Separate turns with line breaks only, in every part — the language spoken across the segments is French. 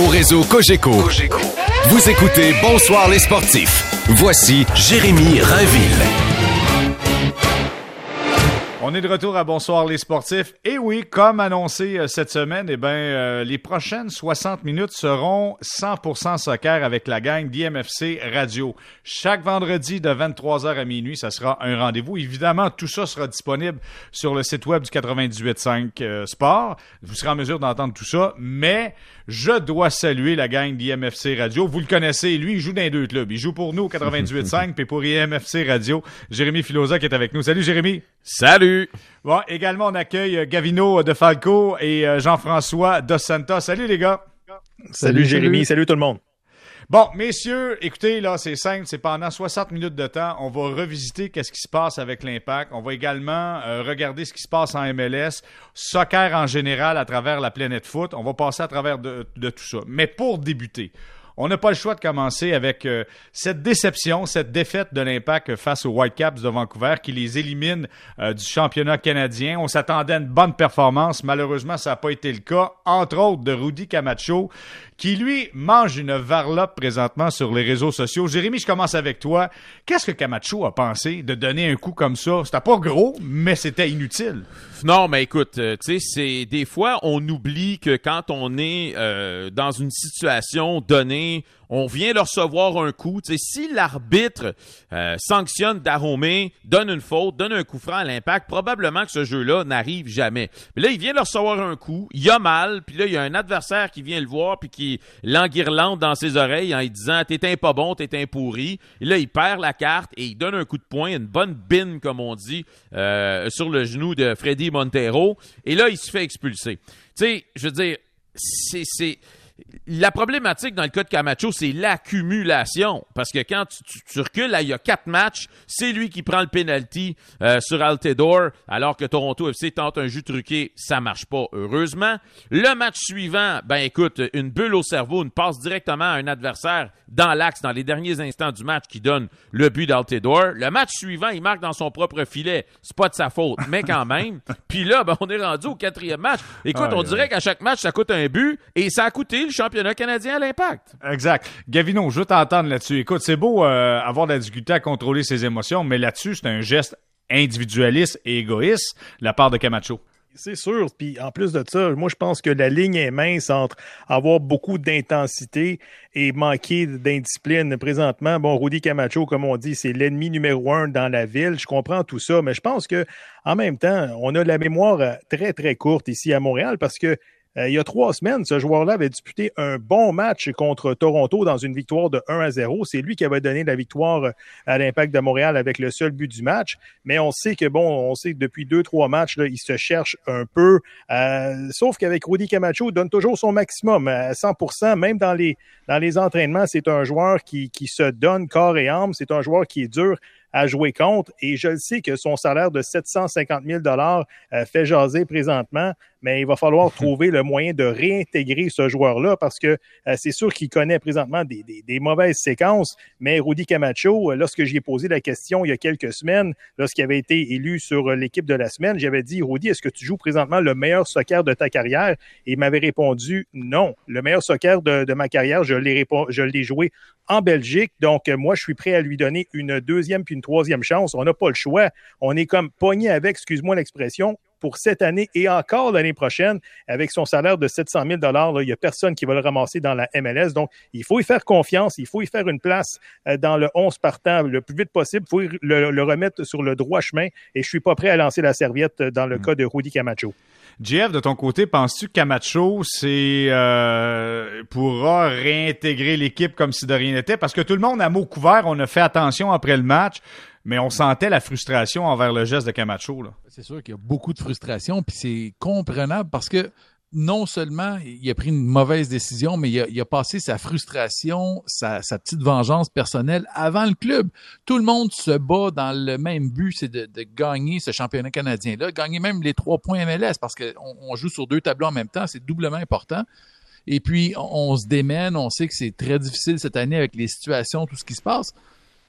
au réseau Cogeco. Vous écoutez Bonsoir les sportifs. Voici Jérémy Rainville.
On est de retour à Bonsoir les sportifs. Et oui, comme annoncé euh, cette semaine, eh ben, euh, les prochaines 60 minutes seront 100% soccer avec la gang d'IMFC Radio. Chaque vendredi de 23h à minuit, ça sera un rendez-vous. Évidemment, tout ça sera disponible sur le site web du 98.5 euh, Sport. Vous serez en mesure d'entendre tout ça, mais je dois saluer la gang d'IMFC Radio. Vous le connaissez, lui, il joue dans les deux clubs. Il joue pour nous au 98.5 puis pour IMFC Radio. Jérémy Filosa qui est avec nous. Salut Jérémy.
Salut.
Bon, également, on accueille euh, Gavino de Falco et euh, Jean-François Dos Santos. Salut les gars.
Salut, Jérémy, salut tout le monde.
Bon, messieurs, écoutez, là, c'est simple, c'est pendant 60 minutes de temps, on va revisiter qu'est-ce qui se passe avec l'Impact. On va également euh, regarder ce qui se passe en MLS, soccer en général à travers la planète foot. On va passer à travers de, tout ça. Mais pour débuter, on n'a pas le choix de commencer avec euh, cette déception, cette défaite de l'Impact face aux Whitecaps de Vancouver qui les élimine euh, du championnat canadien. On s'attendait à une bonne performance. Malheureusement, ça n'a pas été le cas. Entre autres, de Rudy Camacho qui, lui, mange une varlope présentement sur les réseaux sociaux. Jérémy, je commence avec toi. Qu'est-ce que Camacho a pensé de donner un coup comme ça? C'était pas gros, mais c'était inutile.
Non, mais écoute, euh, tu sais, c'est des fois on oublie que quand on est euh, dans une situation donnée, on vient de recevoir un coup. si l'arbitre euh, sanctionne Daromé, donne une faute, donne un coup franc à l'impact, probablement que ce jeu-là n'arrive jamais. Mais là, il vient de recevoir un coup, il a mal, puis là, il y a un adversaire qui vient le voir, puis qui l'enguirlande dans ses oreilles en lui disant « T'es un pas bon, t'es un pourri ». Là, il perd la carte et il donne un coup de poing, une bonne bine, comme on dit, euh, sur le genou de Freddy Montero. Et là, il se fait expulser. Tu sais, je veux dire, c'est la problématique dans le cas de Camacho, c'est l'accumulation. Parce que quand tu, recules, là, il y a quatre matchs, c'est lui qui prend le penalty euh, sur Altidore, alors que Toronto FC tente un jus truqué, ça marche pas, heureusement. Le match suivant, ben écoute, une bulle au cerveau, une passe directement à un adversaire dans l'axe dans les derniers instants du match qui donne le but d'Altidore. Le match suivant, il marque dans son propre filet. C'est pas de sa faute, mais quand même. Puis là, ben, on est rendu au quatrième match. Écoute, on dirait qu'à chaque match, ça coûte un but et ça a coûté le championnat canadien à l'impact.
Exact. Gavino, je veux t'entendre là-dessus. Écoute, c'est beau euh, avoir de la difficulté à contrôler ses émotions, mais là-dessus, c'est un geste individualiste et égoïste de la part de Camacho.
C'est sûr. Puis en plus de ça, moi je pense que la ligne est mince entre avoir beaucoup d'intensité et manquer d'indiscipline. Présentement, bon, Rudy Camacho, comme on dit, c'est l'ennemi numéro un dans la ville. Je comprends tout ça, mais je pense que en même temps, on a la mémoire très très courte ici à Montréal parce que euh, il y a trois semaines, ce joueur-là avait disputé un bon match contre Toronto dans une victoire de 1 à 0. C'est lui qui avait donné la victoire euh, à l'Impact de Montréal avec le seul but du match. Mais on sait que, bon, on sait que depuis deux, trois matchs, là, il se cherche un peu. Euh, sauf qu'avec Rudy Camacho, il donne toujours son maximum à 100% même dans les, dans les entraînements. C'est un joueur qui, qui se donne corps et âme. C'est un joueur qui est dur à jouer contre. Et je le sais que son salaire de 750 000 dollars fait jaser présentement mais il va falloir trouver le moyen de réintégrer ce joueur-là parce que euh, c'est sûr qu'il connaît présentement des, des, mauvaises séquences, mais Rudy Camacho, euh, lorsque j'y ai posé la question il y a quelques semaines, lorsqu'il avait été élu sur l'équipe de la semaine, j'avais dit, Rudy, est-ce que tu joues présentement le meilleur soccer de ta carrière? Et il m'avait répondu, non. Le meilleur soccer de, de ma carrière, je l'ai, joué en Belgique. Donc, euh, moi, je suis prêt à lui donner une deuxième puis une troisième chance. On n'a pas le choix. On est comme pogné avec, excuse-moi l'expression, pour cette année et encore l'année prochaine, avec son salaire de 700 000 il n'y a personne qui va le ramasser dans la MLS. Donc, il faut y faire confiance, il faut y faire une place euh, dans le 11 partant le plus vite possible. Il faut le, remettre sur le droit chemin et je suis pas prêt à lancer la serviette dans le mm. cas de Rudy Camacho.
Jeff, de ton côté, penses-tu que Camacho c'est euh, pourra réintégrer l'équipe comme si de rien n'était? Parce que tout le monde a mot couvert, on a fait attention après le match mais on sentait la frustration envers le geste de Camacho.
C'est sûr qu'il y a beaucoup de frustration, puis c'est comprenable parce que non seulement il a pris une mauvaise décision, mais il a, passé sa frustration, sa, petite vengeance personnelle avant le club. Tout le monde se bat dans le même but, c'est de, gagner ce championnat canadien-là, gagner même les trois points MLS parce qu'on on joue sur deux tableaux en même temps, c'est doublement important. Et puis, on se démène, on sait que c'est très difficile cette année avec les situations, tout ce qui se passe.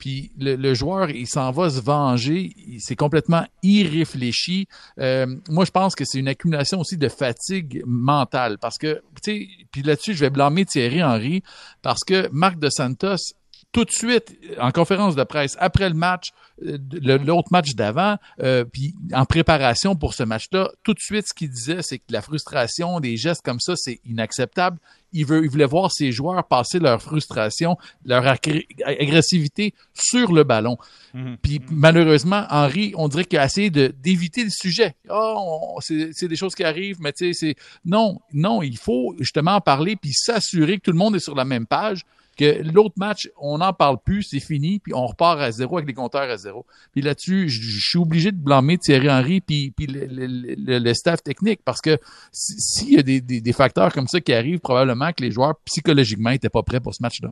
Puis le, joueur, il s'en va se venger, c'est complètement irréfléchi. Euh, moi, je pense que c'est une accumulation aussi de fatigue mentale, parce que, tu sais, puis là-dessus, je vais blâmer Thierry Henry, parce que Marc de Santos tout de suite, en conférence de presse, après le match, euh, l'autre match d'avant, euh, puis en préparation pour ce match-là, tout de suite, ce qu'il disait, c'est que la frustration, des gestes comme ça, c'est inacceptable. Il, veut, il voulait voir ses joueurs passer leur frustration, leur agressivité sur le ballon. Mhm. Puis malheureusement, Henri, on dirait qu'il a essayé d'éviter le sujet. Oh, c'est des choses qui arrivent, mais tu sais, c'est non, non, il faut justement en parler puis s'assurer que tout le monde est sur la même page que l'autre match, on n'en parle plus, c'est fini, puis on repart à zéro avec les compteurs à zéro. Puis là-dessus, je suis obligé de blâmer Thierry Henry puis, le, le, le, staff technique parce que s'il y a des, des, des, facteurs comme ça qui arrivent, probablement que les joueurs psychologiquement n'étaient pas prêts pour ce match-là.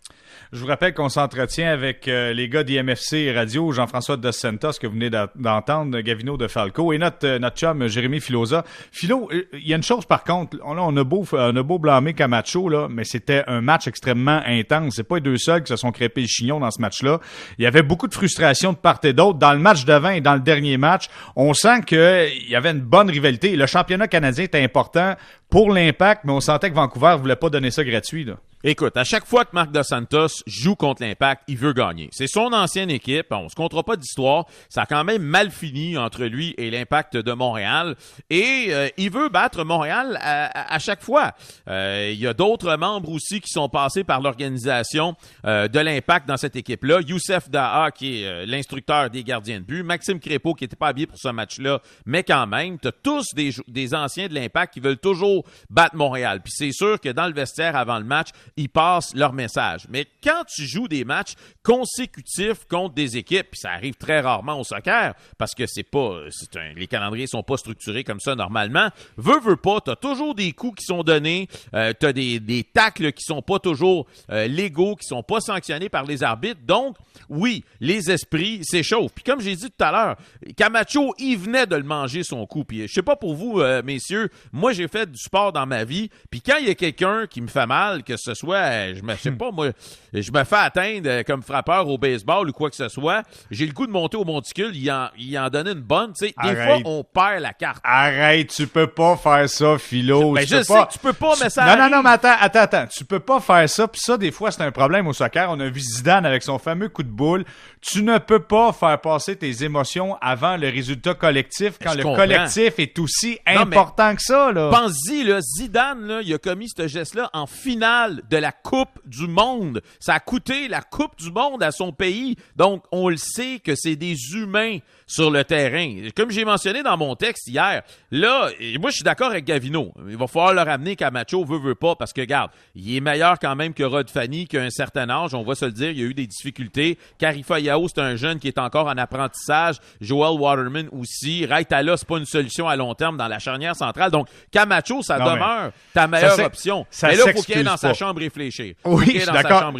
Je vous rappelle qu'on s'entretient avec euh, les gars d'IMFC Radio, Jean-François Dos Santos que vous venez d'entendre, Gavino de Falco et notre, euh, notre chum Jérémy Filosa. Philo, euh, il y a une chose par contre, on, on, a, beau, on a beau blâmer Camacho, là, mais c'était un match extrêmement intense c'est pas les deux seuls qui se sont crépés le chignon dans ce match-là. Il y avait beaucoup de frustration de part et d'autre. Dans le match 20 et dans le dernier match, on sent qu'il y avait une bonne rivalité. Le championnat canadien était important pour l'impact, mais on sentait que Vancouver voulait pas donner ça gratuit. Là.
Écoute, à chaque fois que Marc Dos Santos joue contre l'Impact, il veut gagner. C'est son ancienne équipe, on se comptera pas d'histoire, ça a quand même mal fini entre lui et l'Impact de Montréal, et euh, il veut battre Montréal à, chaque fois. Euh, il y a d'autres membres aussi qui sont passés par l'organisation euh, de l'Impact dans cette équipe-là. Youssef Daha, qui est l'instructeur des gardiens de but, Maxime Crépeau, qui n'était pas habillé pour ce match-là, mais quand même, tu tous des, des anciens de l'Impact qui veulent toujours battre Montréal. Puis c'est sûr que dans le vestiaire avant le match, ils passent leur message. Mais quand tu joues des matchs consécutifs contre des équipes, puis ça arrive très rarement au soccer, parce que c'est pas, c'est un, les calendriers sont pas structurés comme ça normalement, veux, veux pas, t'as toujours des coups qui sont donnés, euh, t'as des, des tacles qui sont pas toujours euh, légaux, qui sont pas sanctionnés par les arbitres, donc oui, les esprits s'échauffent. Puis comme j'ai dit tout à l'heure, Camacho, il venait de le manger son coup. Puis je sais pas pour vous, euh, messieurs, moi j'ai fait du sport dans ma vie, puis quand il y a quelqu'un qui me fait mal, que ce soit, je me sais pas, moi, je me fais atteindre comme frappeur au baseball ou quoi que ce soit, j'ai le coup de monter au monticule, il en, il en donnait une bonne, tu sais. Des fois, on perd la carte.
Arrête, tu peux pas faire ça, Philo.
Ben,
tu
je sais
pas...
que tu peux pas, mais ça
Non, non, non, mais attends, attends, attends. Tu peux pas faire ça, puis ça, des fois, c'est un problème au soccer. On a vu Zidane avec son fameux coup de boule. Tu ne peux pas faire passer tes émotions avant le résultat collectif quand le collectif est aussi important que ça, là.
Pense-y, là, Zidane, là, il a commis ce geste-là en finale de la Coupe du Monde. Ça a coûté la Coupe du Monde à son pays. Donc, on le sait que c'est des humains sur le terrain. Comme j'ai mentionné dans mon texte hier, là, moi, je suis d'accord avec Gavino. Il va falloir le ramener Camacho veut, veut pas, parce que, regarde, il est meilleur quand même que Rod Fanny, qu'à un certain âge. On va se le dire, il y a eu des difficultés. Carifa Yao, c'est un jeune qui est encore en apprentissage. Joel Waterman aussi. Raitala, c'est pas une solution à long terme dans la charnière centrale. Donc, Camacho, ça demeure ta meilleure option.
Ça
mais là, il faut qu'il ait dans sa chambre réfléchir.
Oui, je suis d'accord.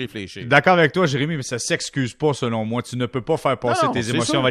D'accord avec toi, Jérémy, mais ça s'excuse pas, selon moi. Tu ne peux pas faire passer tes émotions.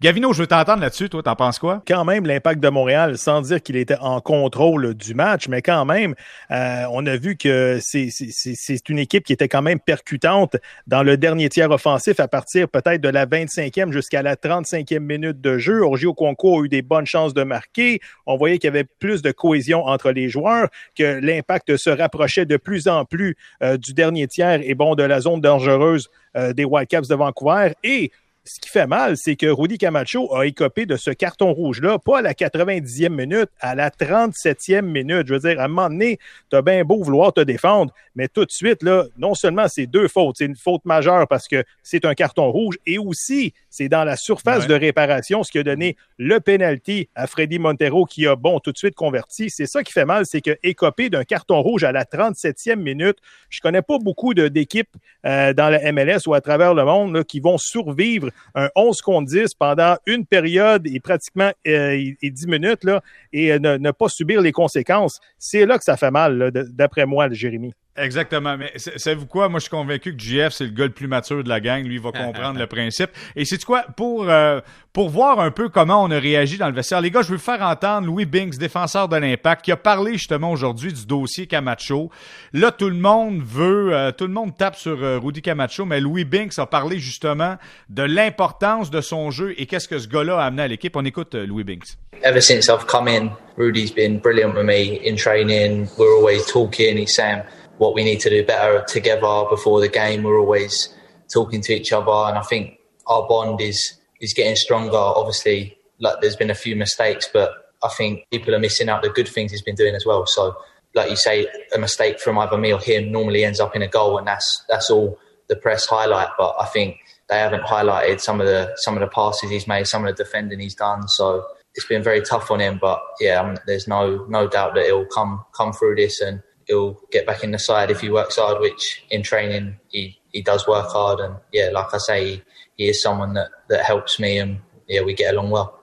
Gavino, je veux t'entendre là-dessus. Toi, t'en penses quoi?
Quand même, l'impact de Montréal, sans dire qu'il était en contrôle du match, mais quand même, euh, on a vu que c'est une équipe qui était quand même percutante dans le dernier tiers offensif à partir peut-être de la 25e jusqu'à la 35e minute de jeu. Orgio Concours a eu des bonnes chances de marquer. On voyait qu'il y avait plus de cohésion entre les joueurs, que l'impact se rapprochait de plus en plus du dernier tiers et bon de la zone dangereuse euh, des Whitecaps de Vancouver. Et ce qui fait mal, c'est que Rudy Camacho a écopé de ce carton rouge-là, pas à la 90e minute, à la 37e minute. Je veux dire, à un moment donné, t'as bien beau vouloir te défendre, mais tout de suite, là, non seulement c'est deux fautes, c'est une faute majeure parce que c'est un carton rouge, et aussi, c'est dans la surface de réparation, ce qui a donné le penalty à Freddy Montero qui a, bon, tout de suite converti. C'est ça qui fait mal, c'est que écopé d'un carton rouge à la 37e minute, je connais pas beaucoup d'équipes euh, dans la MLS ou à travers le monde là, qui vont survivre un 11 contre 10 pendant une période et pratiquement euh, et 10 minutes là, et euh, ne, pas subir les conséquences. C'est là que ça fait mal, d'après moi, Jérémy.
Exactement. Mais savez-vous quoi? Moi, je suis convaincu que GF, c'est le gars le plus mature de la gang. Lui, il va comprendre le principe. Et c'est quoi? Pour, euh, pour voir un peu comment on a réagi dans le vestiaire, les gars, je veux faire entendre Louis Binks, défenseur de l'Impact, qui a parlé justement aujourd'hui du dossier Camacho. Là, tout le monde veut, euh, tout le monde tape sur euh, Rudy Camacho, mais Louis Binks a parlé justement de l'importance de son jeu et qu'est-ce que ce gars-là a amené à l'équipe. On écoute Louis Binks.
Ever since I've come in, Rudy's been brilliant with me in training. We're always talking. He's saying, what we need to do better together before the game. We're always talking to each other, and I think our bond is is getting stronger. Obviously, like there's been a few mistakes, but I think people are missing out the good things he's been doing as well. So, like you say, a mistake from either me or him normally ends up in a goal, and that's that's all the press highlight. But I think they haven't highlighted some of the some of the passes he's made, some of the defending he's done. So it's been very tough on him. But yeah, I mean, there's no no doubt that he'll come come through this and he'll get back in the side if he works hard, which in training he, he does work hard. And yeah, like I say, he, he is someone that, that helps me and yeah, we get along well.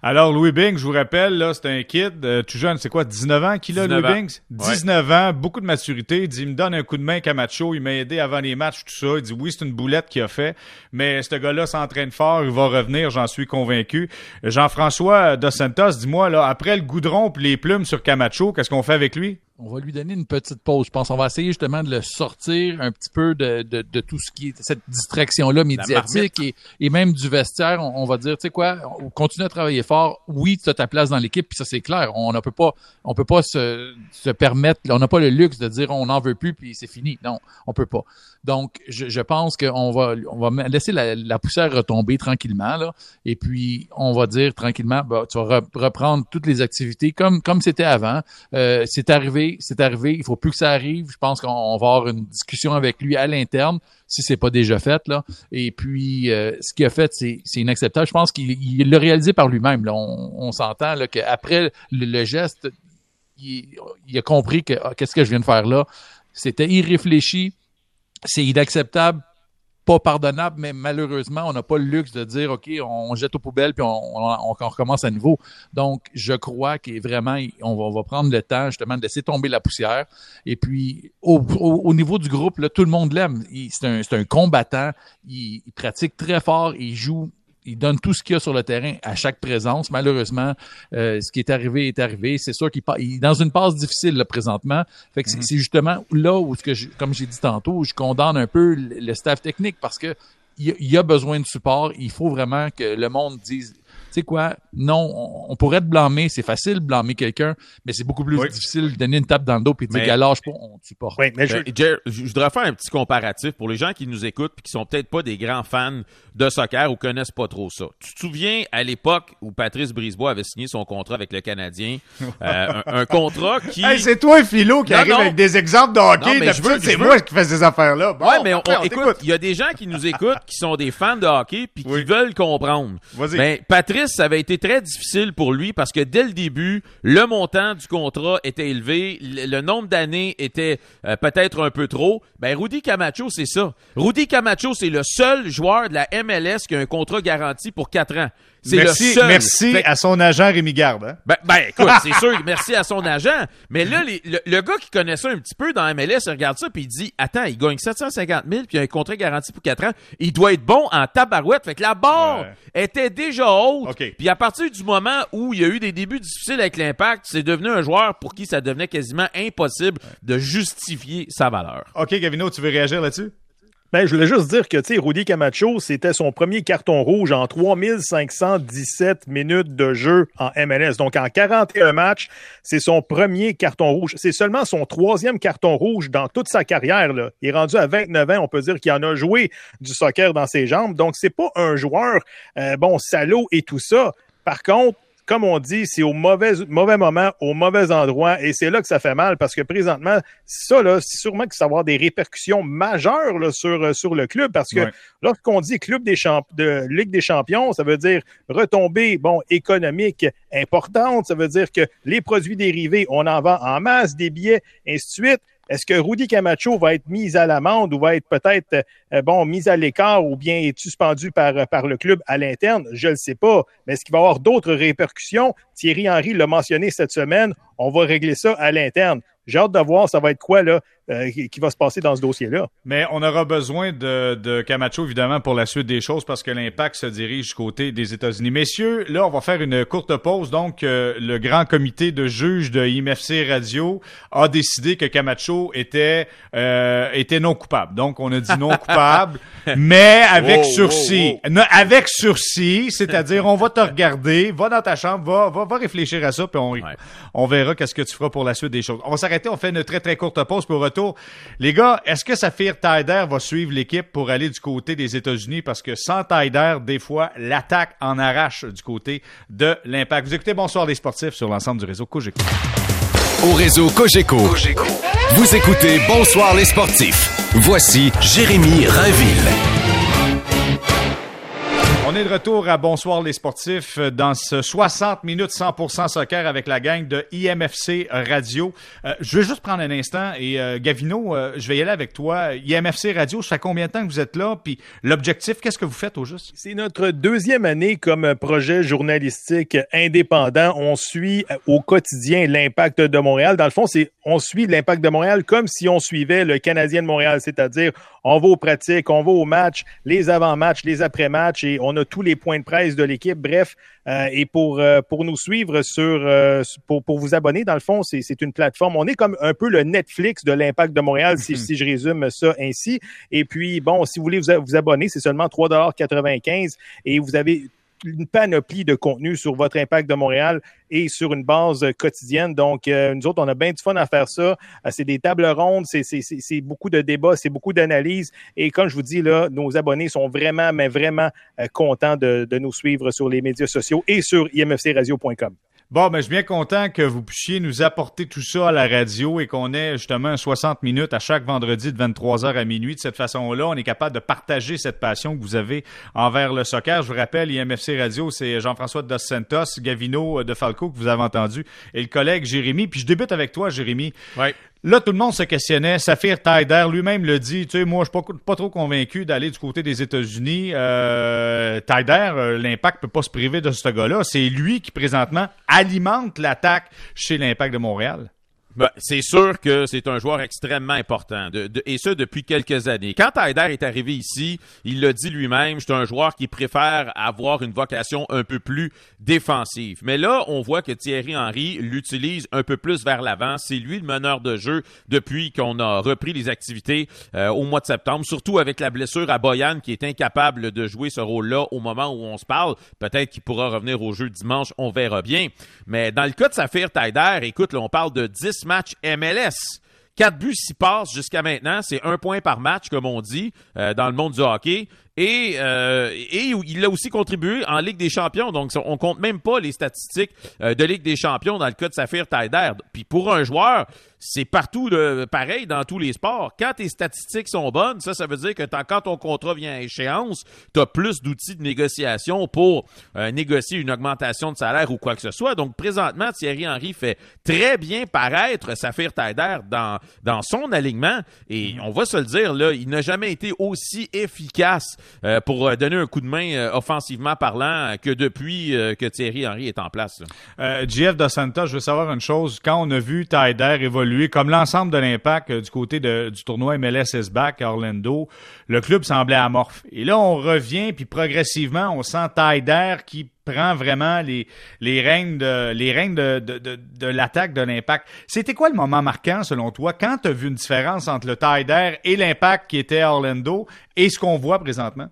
Alors, Louis Binks, je vous rappelle, là, c'est un kid, euh, tout jeune, c'est quoi, 19 ans qu'il a, Louis Binks? 19 ans, beaucoup de maturité. Il dit, il me donne un coup de main Camacho, il m'a aidé avant les matchs, tout ça. Il dit, oui, c'est une boulette qu'il a fait, mais ce gars-là s'entraîne fort, il va revenir, j'en suis convaincu. Jean-François Dos Santos, dis-moi, là, après le goudron et les plumes sur Camacho, qu'est-ce qu'on fait avec lui?
On va lui donner une petite pause. Je pense qu'on va essayer justement de le sortir un petit peu de, de, de tout ce qui est cette distraction-là médiatique et, et, même du vestiaire. On, va dire, tu sais quoi, on continue à travailler fort. Oui, tu as ta place dans l'équipe, puis ça c'est clair. On ne peut pas, on peut pas se, se permettre, on n'a pas le luxe de dire on n'en veut plus puis c'est fini. Non, on peut pas. Donc, je, je pense qu'on va, on va laisser la, la, poussière retomber tranquillement là, et puis on va dire tranquillement, bah, tu vas reprendre toutes les activités comme comme c'était avant. Euh, c'est arrivé c'est arrivé, il faut plus que ça arrive. Je pense qu'on va avoir une discussion avec lui à l'interne, si c'est pas déjà fait. Et puis, euh, ce qu'il a fait, c'est inacceptable. Je pense qu'il l'a réalisé par lui-même. On, s'entend qu'après le, le, geste, il, il, a compris que ah, qu'est-ce que je viens de faire là? C'était irréfléchi, c'est inacceptable pas pardonnable, mais malheureusement, on n'a pas le luxe de dire, OK, on jette aux poubelles puis on, recommence à nouveau. Donc, je crois qu'il vraiment, on va, prendre le temps justement de laisser tomber la poussière. Et puis, au, niveau du groupe, là, tout le monde l'aime. C'est un, un, combattant. il, pratique très fort. Il joue il donne tout ce qu'il y a sur le terrain à chaque présence. Malheureusement, euh, ce qui est arrivé est arrivé. C'est sûr qu'il est dans une passe difficile là, présentement. Fait que c'est mhm. justement là où, ce que comme j'ai dit tantôt, je condamne un peu le staff technique parce que il y a besoin de support. Il faut vraiment que le monde dise sais quoi, non, on, pourrait te blâmer, c'est facile de blâmer quelqu'un, mais c'est beaucoup plus difficile de donner une tape dans le dos puis de dire galage pas, on te supporte.
mais je... je... voudrais faire un petit comparatif pour les gens qui nous écoutent puis qui sont peut-être pas des grands fans de soccer ou connaissent pas trop ça. Tu te souviens à l'époque où Patrice Brisebois avait signé son contrat avec le Canadien, euh, un, contrat qui
hey, c'est toi Philo qui arrive avec des exemples de hockey, c'est moi qui fais ces affaires-là.
Bon, ouais, mais on, écoute, il y a des gens qui nous écoutent qui sont des fans de hockey puis qui veulent comprendre. Vas-y. Ben, Patrice ça avait été très difficile pour lui parce que dès le début, le montant du contrat était élevé, le, nombre d'années était euh, peut-être un peu trop. Ben Rudy Camacho, c'est ça. Rudy Camacho, c'est le seul joueur de la MLS qui a un contrat garanti pour quatre ans. C'est
merci,
le seul.
Merci à son agent Rémi Garde. Hein?
Ben, ben, écoute, c'est sûr, merci à son agent. Mais là, le, gars qui connaît ça un petit peu dans MLS, il regarde ça puis il dit, attends, il gagne 750 000 puis il a un contrat garanti pour 4 ans. Il doit être bon en tabarouette. Fait que la barre était déjà haute. Puis à partir du moment où il y a eu des débuts difficiles avec l'impact, c'est devenu un joueur pour qui ça devenait quasiment impossible de justifier sa valeur.
OK, Gavino, tu veux réagir là-dessus?
Ben, je voulais juste dire que, tu sais, Rudy Camacho, c'était son premier carton rouge en 3517 minutes de jeu en MLS. Donc, en 41 matchs, c'est son premier carton rouge. C'est seulement son troisième carton rouge dans toute sa carrière, là. Il est rendu à 29 ans. On peut dire qu'il en a joué du soccer dans ses jambes. Donc, c'est pas un joueur, euh, bon, salaud et tout ça. Par contre, comme on dit, c'est au mauvais, mauvais moment, au mauvais endroit, et c'est là que ça fait mal, parce que présentement, ça, là, c'est sûrement que ça va avoir des répercussions majeures là, sur, euh, sur le club, parce que lorsqu'on dit club des champ de Ligue des champions, ça veut dire retombée, bon, économique importante, ça veut dire que les produits dérivés, on en vend en masse, des billets, ainsi de suite. Est-ce que Rudy Camacho va être mis à l'amende ou va être peut-être euh, bon mis à l'écart ou bien est suspendu par, par le club à l'interne? Je ne le sais pas. Mais est-ce qu'il va y avoir d'autres répercussions? Thierry Henry l'a mentionné cette semaine. On va régler ça à l'interne. j'ai hâte de voir ça va être quoi là euh, qui va se passer dans ce dossier-là.
Mais on aura besoin de, de, Camacho, évidemment, pour la suite des choses, parce que l'impact se dirige du côté des États-Unis. Messieurs, là, on va faire une courte pause. Donc, euh, le grand comité de juges de IMFC Radio a décidé que Camacho était, euh, était non coupable. Donc, on a dit non coupable, mais avec sursis. avec sursis, c'est-à-dire, on va te regarder, va dans ta chambre, va, va, va réfléchir à ça, puis on, on verra qu'est-ce que tu feras pour la suite des choses. On va s'arrêter, on fait une très, très courte pause pour retour les gars, est-ce que Saphir Taider va suivre l'équipe pour aller du côté des États-Unis? Parce que sans Taider, des fois, l'attaque en arrache du côté de l'impact. Vous écoutez Bonsoir les sportifs sur l'ensemble du réseau Cogeco.
Au réseau Cogeco, vous écoutez Bonsoir les sportifs. Voici Jérémy Rainville.
On est de retour à Bonsoir les sportifs dans ce 60 minutes 100% soccer avec la gang de IMFC Radio. Euh, je veux juste prendre un instant et euh, Gavino, euh, je vais y aller avec toi. IMFC Radio, ça fait combien de temps que vous êtes là? Puis l'objectif, qu'est-ce que vous faites au juste?
C'est notre deuxième année comme projet journalistique indépendant. On suit au quotidien l'impact de Montréal. Dans le fond, c'est on suit l'impact de Montréal comme si on suivait le Canadien de Montréal, c'est-à-dire on va aux pratiques, on va aux matchs, les avant-matchs, les après-matchs et on a tous les points de presse de l'équipe. Bref, euh, et pour, euh, pour nous suivre sur, euh, pour, pour vous abonner, dans le fond, c'est une plateforme. On est comme un peu le Netflix de l'impact de Montréal, si, si je résume ça ainsi. Et puis, bon, si vous voulez vous, vous abonner, c'est seulement 3,95 et vous avez une panoplie de contenu sur votre impact de Montréal et sur une base quotidienne. Donc, euh, nous autres, on a bien du fun à faire ça. Euh, c'est des tables rondes, c'est beaucoup de débats, c'est beaucoup d'analyses. Et comme je vous dis, là, nos abonnés sont vraiment, mais vraiment euh, contents de, de nous suivre sur les médias sociaux et sur imfcradio.com.
Bon, ben, je suis bien content que vous puissiez nous apporter tout ça à la radio et qu'on ait justement 60 minutes à chaque vendredi de 23h à minuit. De cette façon-là, on est capable de partager cette passion que vous avez envers le soccer. Je vous rappelle, IMFC Radio, c'est Jean-François Dos Santos, Gavino de Falco que vous avez entendu et le collègue Jérémy. Puis je débute avec toi, Jérémy.
Ouais.
Là, tout le monde se questionnait. Saphir Taider lui-même le dit. Tu sais, moi, je suis pas, trop convaincu d'aller du côté des États-Unis. Euh, euh, l'Impact peut pas se priver de ce gars-là. C'est lui qui, présentement, alimente l'attaque chez l'Impact de Montréal.
Ben, c'est sûr que c'est un joueur extrêmement important, de, et ce depuis quelques années. Quand Taider est arrivé ici, il l'a dit lui-même, c'est un joueur qui préfère avoir une vocation un peu plus défensive. Mais là, on voit que Thierry Henry l'utilise un peu plus vers l'avant. C'est lui le meneur de jeu depuis qu'on a repris les activités euh, au mois de septembre, surtout avec la blessure à Boyan qui est incapable de jouer ce rôle-là au moment où on se parle. Peut-être qu'il pourra revenir au jeu dimanche, on verra bien. Mais dans le cas de Saphir Taider, écoute, là, on parle de 10 match MLS. Quatre buts, s'y passent jusqu'à maintenant. C'est un point par match, comme on dit, euh, dans le monde du hockey. Et, euh, et il a aussi contribué en Ligue des Champions. Donc, on compte même pas les statistiques euh, de Ligue des Champions dans le cas de Saphir Taider. Puis pour un joueur, c'est partout pareil dans tous les sports. Quand tes statistiques sont bonnes, ça, ça veut dire que quand ton contrat vient à échéance, tu as plus d'outils de négociation pour euh, négocier une augmentation de salaire ou quoi que ce soit. Donc, présentement, Thierry Henry fait très bien paraître Saphir Taider dans, dans son alignement. Et on va se le dire, là, il n'a jamais été aussi efficace euh, pour euh, donner un coup de main euh, offensivement parlant que depuis que Thierry Henry est en place.
GF de Santa, je veux savoir une chose. Quand on a vu Tyder évoluer, comme l'ensemble de l'impact du côté du tournoi MLS back à Orlando, le club semblait amorphe. Et là, on revient, puis progressivement, on sent Tyder qui prend vraiment les, les règnes de, les règnes de, de, l'attaque de l'impact. C'était quoi le moment marquant selon toi? Quand tu as vu une différence entre le Tider et l'impact qui était Orlando et ce qu'on voit présentement?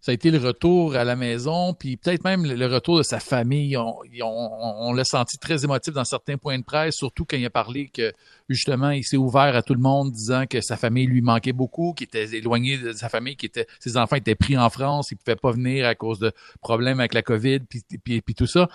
Ça a été le retour à la maison, puis peut-être même le retour de sa famille. On, l'a senti très émotif dans certains points de presse, surtout quand il a parlé que justement il s'est ouvert à tout le monde, disant que sa famille lui manquait beaucoup, qu'il était éloigné de sa famille, qu'il était, ses enfants étaient pris en France, il pouvait pas venir à cause de problèmes avec la COVID, puis, puis, tout ça.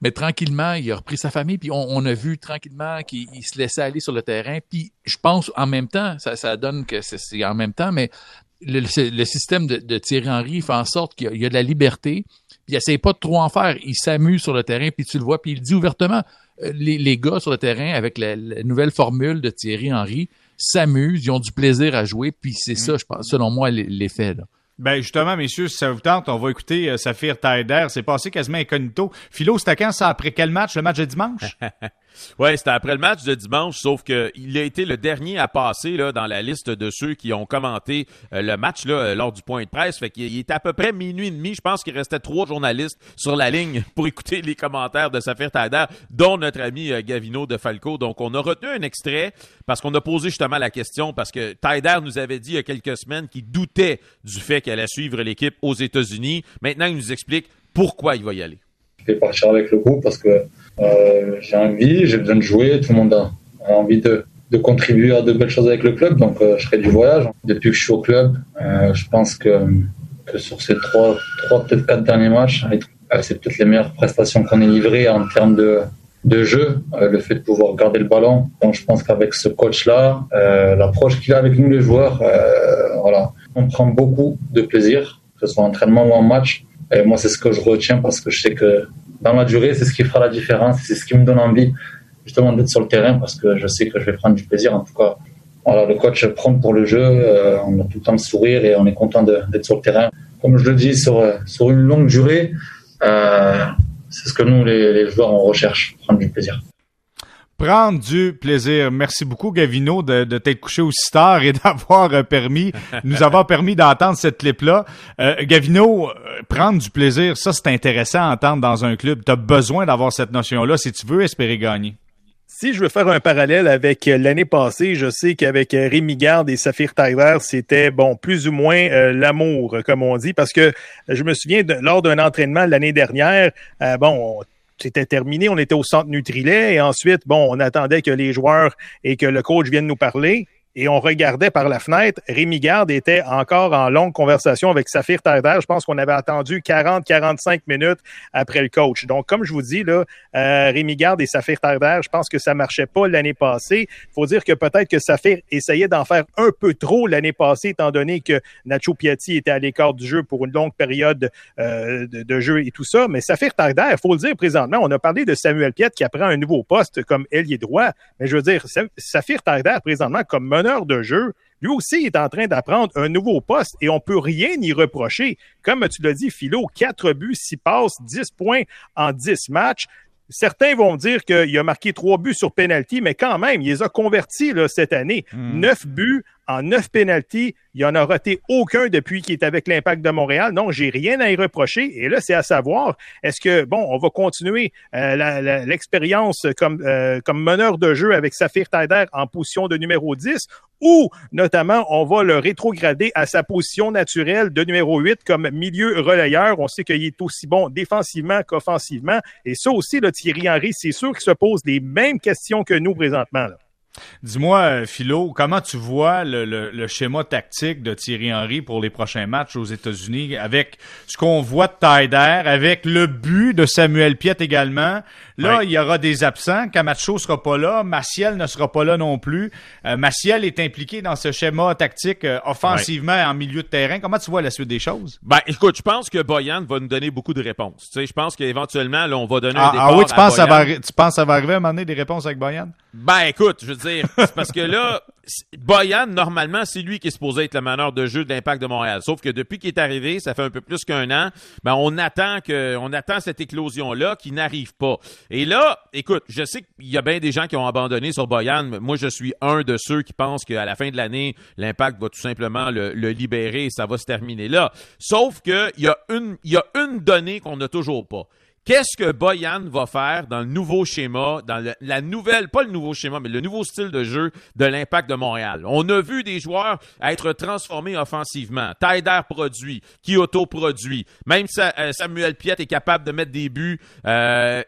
Mais tranquillement, il a repris sa famille, puis on, a vu tranquillement qu'il se laissait aller sur le terrain. Puis je pense en même temps, ça donne que c'est en même temps, mais le, système de, de, Thierry Henry fait en sorte qu'il y, a de la liberté, puis il essaie pas de trop en faire. Il s'amuse sur le terrain, puis tu le vois, puis il dit ouvertement, euh, les, les, gars sur le terrain, avec la, nouvelle formule de Thierry Henry, s'amusent, ils ont du plaisir à jouer, puis c'est ça, je pense, selon moi, l'effet. Là.
Ben justement, messieurs, si ça vous tente, on va écouter euh, Saphir Taider. C'est passé quasiment incognito. Philo, c'était quand ça après quel match? Le match de dimanche?
Ouais, c'était après le match de dimanche, sauf qu'il a été le dernier à passer là, dans la liste de ceux qui ont commenté euh, le match là, euh, lors du point de presse. Fait qu'il était à peu près minuit et demi. Je pense qu'il restait trois journalistes sur la ligne pour écouter les commentaires de Safir Taider, dont notre ami euh, Gavino de Falco. Donc, on a retenu un extrait parce qu'on a posé justement la question parce que Taider nous avait dit il y a quelques semaines qu'il doutait du fait qu'elle allait suivre l'équipe aux États-Unis. Maintenant, il nous explique pourquoi il va y aller.
Je avec le groupe parce que euh, j'ai envie, j'ai besoin de jouer, tout le monde a, envie de, contribuer à de belles choses avec le club, donc euh, je ferai du voyage. Depuis que je suis au club, euh, je pense que, sur ces trois, trois peut-être quatre derniers matchs, c'est peut-être les meilleures prestations qu'on ait livrées en termes de, jeu, le fait de pouvoir garder le ballon. Donc je pense qu'avec ce coach-là, l'approche qu'il a avec nous les joueurs, voilà, on prend beaucoup de plaisir, que ce soit en entraînement ou en match. Et moi, c'est ce que je retiens parce que je sais que dans la durée, c'est ce qui fera la différence. C'est ce qui me donne envie justement d'être sur le terrain parce que je sais que je vais prendre du plaisir. En tout cas, voilà, le coach prend pour le jeu. Euh, on a tout le temps de sourire et on est content d'être sur le terrain. Comme je le dis, sur, sur une longue durée, euh, c'est ce que nous, les, les joueurs, on recherche, prendre du plaisir
prendre du plaisir. Merci beaucoup, Gavino, de, de t'être couché aussi tard et d'avoir euh, permis, nous avoir permis d'entendre cette clip-là. Euh, Gavino, euh, prendre du plaisir, ça, c'est intéressant à entendre dans un club. Tu as besoin d'avoir cette notion-là si tu veux espérer gagner.
Si je veux faire un parallèle avec l'année passée, je sais qu'avec Rémi Garde et Saphir Tyler, c'était bon plus ou moins l'amour, comme on dit, parce que je me souviens lors d'un entraînement l'année dernière, bon, c'était terminé, on était au centre Nutrilet et ensuite, bon, on attendait que les joueurs et que le coach viennent nous parler et on regardait par la fenêtre. Rémi Garde était encore en longue conversation avec Saphir Tarder. Je pense qu'on avait attendu 40-45 minutes après le coach. Donc, comme je vous dis, là, euh, Rémi Garde et Saphir Tarder, je pense que ça marchait pas l'année passée. faut dire que peut-être que Saphir essayait d'en faire un peu trop l'année passée, étant donné que Nacho Piatti était à l'écart du jeu pour une longue période euh, de, jeu et tout ça. Mais Saphir Tarder, il faut le dire présentement, on a parlé de Samuel Piette qui apprend un nouveau poste comme ailier droit. Mais je veux dire, Saphir Tarder, présentement, comme meneur de jeu, lui aussi est en train d'apprendre un nouveau poste et on peut rien y reprocher. Comme tu l'as dit, Philo, 4 buts, 6 passes, 10 points en 10 matchs. Certains vont dire qu'il a marqué trois buts sur penalty, mais quand même, il les a convertis là, cette année. Hmm. Neuf buts en neuf pénalties. Il en a raté aucun depuis qu'il est avec l'Impact de Montréal. Non, j'ai rien à y reprocher. Et là, c'est à savoir, est-ce que, bon, on va continuer euh, l'expérience comme, euh, comme meneur de jeu avec Saphir Taider en position de numéro 10 ou, notamment, on va le rétrograder à sa position naturelle de numéro 8 comme milieu relayeur? On sait qu'il est aussi bon défensivement qu'offensivement. Et ça aussi, là, Thierry Henry, c'est sûr qu'il se pose les mêmes questions que nous présentement. Là.
Dis-moi, euh, Philo, comment tu vois le, schéma tactique de Thierry Henry pour les prochains matchs aux États-Unis avec ce qu'on voit de Tyder, avec le but de Samuel Piet également? Là, il y aura des absents. Camacho sera pas là. Maciel ne sera pas là non plus. Euh, Maciel est impliqué dans ce schéma tactique euh, offensivement en milieu de terrain. Comment tu vois la suite des choses?
Ben, écoute, je pense que Boyan va nous donner beaucoup de réponses. Tu sais, je pense qu'éventuellement, on va donner
ah,
un départ
Ah oui, tu penses, ça va, tu penses ça va arriver à un moment donné des réponses avec Boyan?
Ben, écoute, je veux dire, c'est parce que là, Boyan, normalement, c'est lui qui est supposé être le meneur de jeu de l'Impact de Montréal. Sauf que depuis qu'il est arrivé, ça fait un peu plus qu'un an, ben, on attend que, on attend cette éclosion-là qui n'arrive pas. Et là, écoute, je sais qu'il y a bien des gens qui ont abandonné sur Boyan. Moi, je suis un de ceux qui pensent qu'à la fin de l'année, l'Impact va tout simplement le, libérer et ça va se terminer là. Sauf que il y a une, il y a une donnée qu'on n'a toujours pas. Qu'est-ce que Boyan va faire dans le nouveau schéma, dans la nouvelle, pas le nouveau schéma, mais le nouveau style de jeu de l'impact de Montréal? On a vu des joueurs être transformés offensivement. Taider produit, Kyoto produit. Même euh, Samuel Piet est capable de mettre des buts. Euh,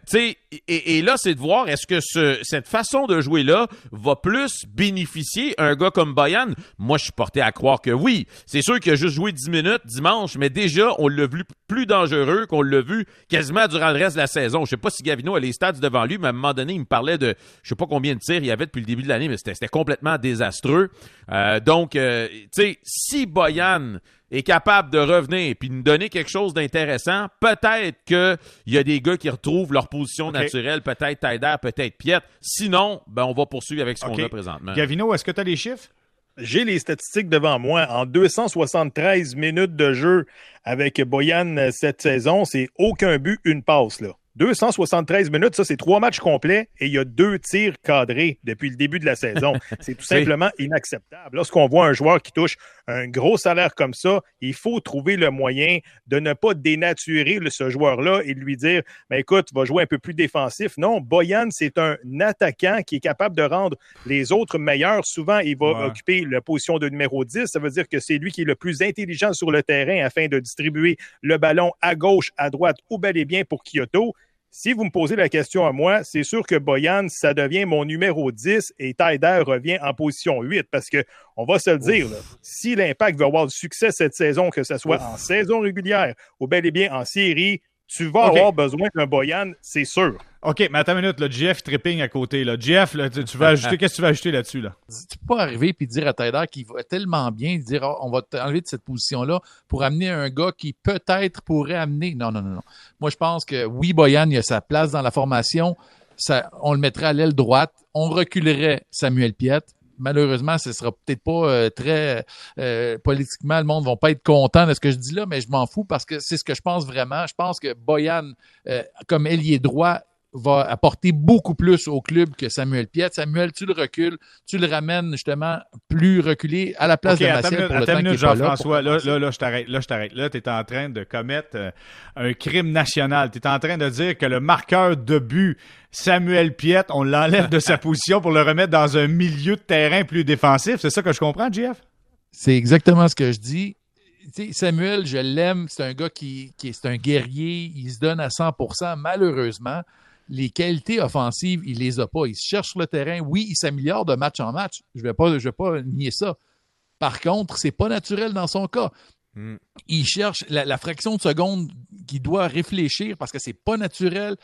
et, là, c'est de voir est-ce que ce, cette façon de jouer-là va plus bénéficier un gars comme Boyan? Moi, je suis porté à croire que oui. C'est sûr qu'il a juste joué 10 minutes dimanche, mais déjà, on l'a vu plus dangereux qu'on l'a vu quasiment durant le reste de la saison. Je sais pas si Gavino a les stats devant lui, mais à un moment donné, il me parlait de je sais pas combien de tirs il y avait depuis le début de l'année, mais c'était complètement désastreux. Euh, donc, euh, tu sais, si Boyan est capable de revenir puis de nous donner quelque chose d'intéressant, peut-être qu'il y a des gars qui retrouvent leur position naturelle, peut-être Taider, peut-être Piet. Sinon, ben, on va poursuivre avec ce qu'on a présentement.
Gavino, est-ce que tu as les chiffres?
J'ai les statistiques devant moi. En 273 minutes de jeu avec Boyan cette saison, c'est aucun but, une passe. Là. 273 minutes, ça, c'est trois matchs complets et il y a deux tirs cadrés depuis le début de la saison. C'est tout simplement inacceptable. Lorsqu'on voit un joueur qui touche un gros salaire comme ça, il faut trouver le moyen de ne pas dénaturer ce joueur-là et de lui dire ben écoute, va jouer un peu plus défensif. Non, Boyan, c'est un attaquant qui est capable de rendre les autres meilleurs. Souvent, il va occuper la position de numéro 10. Ça veut dire que c'est lui qui est le plus intelligent sur le terrain afin de distribuer le ballon à gauche, à droite ou bel et bien pour Kyoto. Si vous me posez la question à moi, c'est sûr que Boyan, ça devient mon numéro 10 et Taider revient en position 8 parce que, on va se le dire, si l'Impact veut avoir du succès cette saison, que ce soit en saison régulière ou bel et bien en série, tu vas avoir besoin d'un Boyan, c'est sûr.
OK, mais attends une minute, le GF tripping à côté. Là. GF, tu, vas ajouter, qu'est-ce que tu vas ajouter là-dessus? Là?
Tu peux pas arriver et dire à Tyler qu'il va tellement bien, dire oh, on va t'enlever de cette position-là pour amener un gars qui peut-être pourrait amener. Non, non, non, non. Moi, je pense que oui, Boyan, il a sa place dans la formation. Ça, on le mettrait à l'aile droite. On reculerait Samuel Piette malheureusement, ce sera peut-être pas euh, très euh, politiquement, le monde va pas être content de ce que je dis là, mais je m'en fous parce que c'est ce que je pense vraiment. Je pense que Boyan, euh, comme ailier droit, va apporter beaucoup plus au club que Samuel Piet. Samuel, tu le recules, tu le ramènes justement plus reculé à la place de Massiel pour le temps minute,
Jean-François, là, là, là, je t'arrête. Là, je t'arrête. Là, tu es en train de commettre euh, un crime national. Tu es en train de dire que le marqueur de but Samuel Piet, on l'enlève de sa position pour le remettre dans un milieu de terrain plus défensif. C'est ça que je comprends, Jeff?
C'est exactement ce que je dis. Samuel, je l'aime, c'est un gars qui, qui est un guerrier, il se donne à 100%. Malheureusement, les qualités offensives, il les a pas. Il cherche sur le terrain. Oui, il s'améliore de match en match. Je vais pas, je vais pas nier ça. Par contre, c'est pas naturel dans son cas. Hmm. Il cherche la, fraction de seconde qu'il doit réfléchir parce que c'est pas naturel.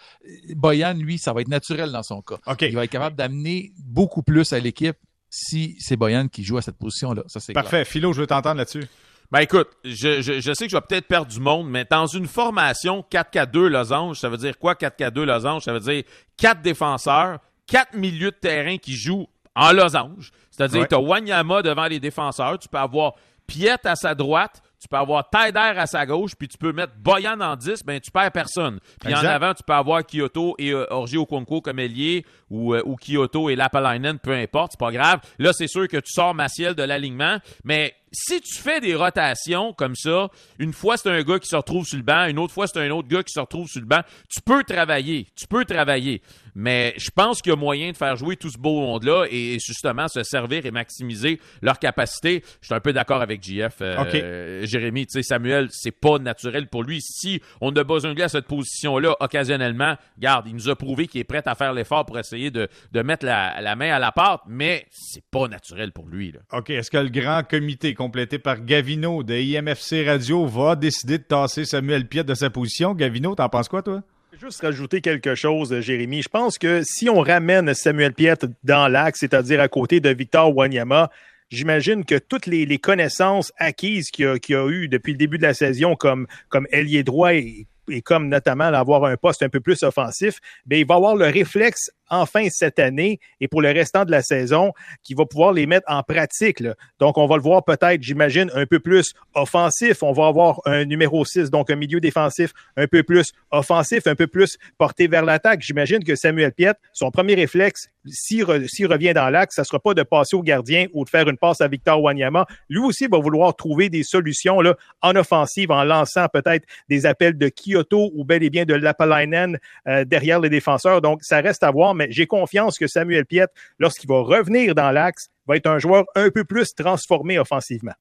Boyan, lui, ça va être naturel dans son cas. Il va être capable d'amener beaucoup plus à l'équipe si c'est Boyan qui joue à cette position-là. Ça, c'est
Parfait. Philo, je veux t'entendre là-dessus.
Ben écoute, je, je, sais que je vais peut-être perdre du monde, mais dans une formation 4K2 losange, ça veut dire quoi 4K2 losange? Ça veut dire quatre défenseurs, quatre milieux de terrain qui jouent en losange. C'est-à-dire que tu as Wanyama devant les défenseurs, tu peux avoir Piet à sa droite, tu peux avoir Taider à sa gauche, puis tu peux mettre Boyan en 10, ben tu perds personne. Puis en avant, tu peux avoir Kyoto et euh, Orgi Okonko comme ailier, ou, euh, ou Kyoto et Lapalainen, peu importe, c'est pas grave. Là, c'est sûr que tu sors Maciel de l'alignement, mais si tu fais des rotations comme ça, une fois c'est un gars qui se retrouve sur le banc, une autre fois c'est un autre gars qui se retrouve sur le banc, tu peux travailler, tu peux travailler. Mais je pense qu'il y a moyen de faire jouer tout ce beau monde-là et justement se servir et maximiser leur capacité. Je suis un peu d'accord avec JF, euh, Jérémy. Tu sais, Samuel, c'est pas naturel pour lui. Si on a besoin de lui à cette position-là, occasionnellement, garde, il nous a prouvé qu'il est prêt à faire l'effort pour essayer de, mettre la, main à la pâte, mais c'est pas naturel pour lui. Là.
OK. Est-ce que le grand comité complété par Gavino de IMFC Radio va décider de tasser Samuel Piet de sa position? Gavino, t'en penses quoi, toi?
Juste rajouter quelque chose, Jérémy. Je pense que si on ramène Samuel Piet dans l'axe, c'est-à-dire à côté de Victor Wanyama, j'imagine que toutes les, connaissances acquises qu'il a, eues depuis le début de la saison comme, comme ailier droit et, et comme notamment avoir un poste un peu plus offensif, bien, il va avoir le réflexe enfin cette année et pour le restant de la saison qui va pouvoir les mettre en pratique. Donc, on va le voir peut-être, j'imagine, un peu plus offensif. On va avoir un numéro 6, donc un milieu défensif un peu plus offensif, un peu plus porté vers l'attaque. J'imagine que Samuel Piet, son premier réflexe, s'il revient dans l'axe, ça sera pas de passer au gardien ou de faire une passe à Victor Wanyama. Lui aussi va vouloir trouver des solutions en offensive en lançant peut-être des appels de Kyoto ou bel et bien de Lapalainen euh, derrière les défenseurs. Donc, ça reste à voir mais j'ai confiance que Samuel Piet, lorsqu'il va revenir dans l'axe, va être un joueur un peu plus transformé offensivement.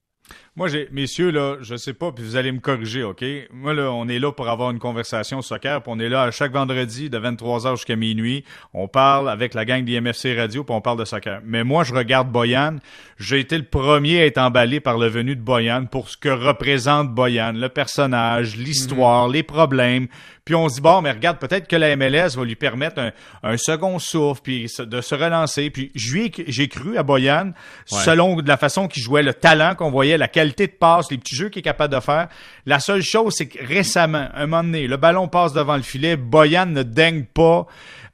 Moi, j'ai, messieurs, là, je sais pas, puis vous allez me corriger, OK? Moi, là, on est là pour avoir une conversation soccer, puis on est là chaque vendredi de 23h jusqu'à minuit. On parle avec la gang d'IMFC Radio, puis on parle de soccer. Mais moi, je regarde Boyan. J'ai été le premier à être emballé par le venu de Boyan pour ce que représente Boyan, le personnage, l'histoire, les problèmes. Puis on se dit, bon, mais regarde, peut-être que la MLS va lui permettre un, second souffle, puis de se relancer. Puis j'ai cru à Boyan, selon la façon qu'il jouait, le talent qu'on voyait, la qualité de passe, les petits jeux qu'il est capable de faire. La seule chose, c'est que récemment, un moment donné, le ballon passe devant le filet, Boyan ne daigne pas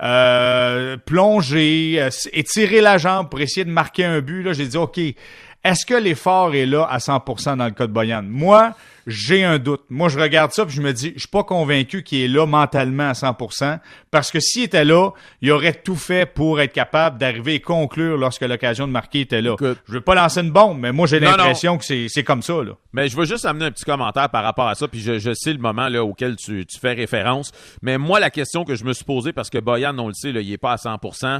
euh, plonger, euh, étirer la jambe pour essayer de marquer un but. Là, j'ai dit, OK, est-ce que l'effort est là à 100% dans le cas de Boyan? Moi, j'ai un doute. Moi, je regarde ça puis je me dis, je suis pas convaincu qu'il est là mentalement à 100%, parce que s'il était là, il aurait tout fait pour être capable d'arriver et conclure lorsque l'occasion de marquer était là.
Écoute.
je veux pas lancer une bombe, mais moi, j'ai l'impression que c'est c'est comme ça, là.
Mais je veux juste amener un petit commentaire par rapport à ça, puis je, je sais le moment là, auquel tu, tu fais référence. Mais moi, la question que je me suis posée, parce que Boyan, on le sait, là, il est pas à 100%,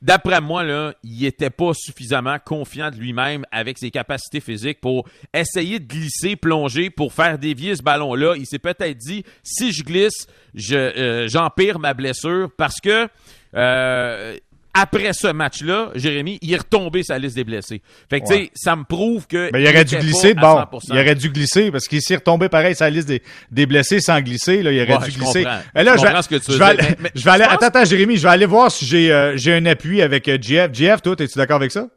D'après moi, il était pas suffisamment confiant de lui-même avec ses capacités physiques pour essayer de glisser, plonger, pour faire dévier ce ballon-là. Il s'est peut-être dit, si je glisse, je, euh, j'empire ma blessure parce que euh, après ce match-là, Jérémy, il est retombé sa liste des blessés. Fait que, tu sais, ça me prouve que.
Ben, il aurait dû glisser, bon.
100%.
Il aurait dû glisser parce qu'il s'est retombé pareil la liste des, des blessés sans glisser. Là, il aurait
Ouais,
dû
je
glisser.
comprends.
Et là,
Je
je vais,
comprends ce que tu
je
veux
vais
dire.
aller,
Mais- mais
je vais aller- attends, attends, Jérémy, je vais aller voir si j'ai euh, j'ai un appui avec euh, GF. GF, toi, es-tu d'accord avec ça?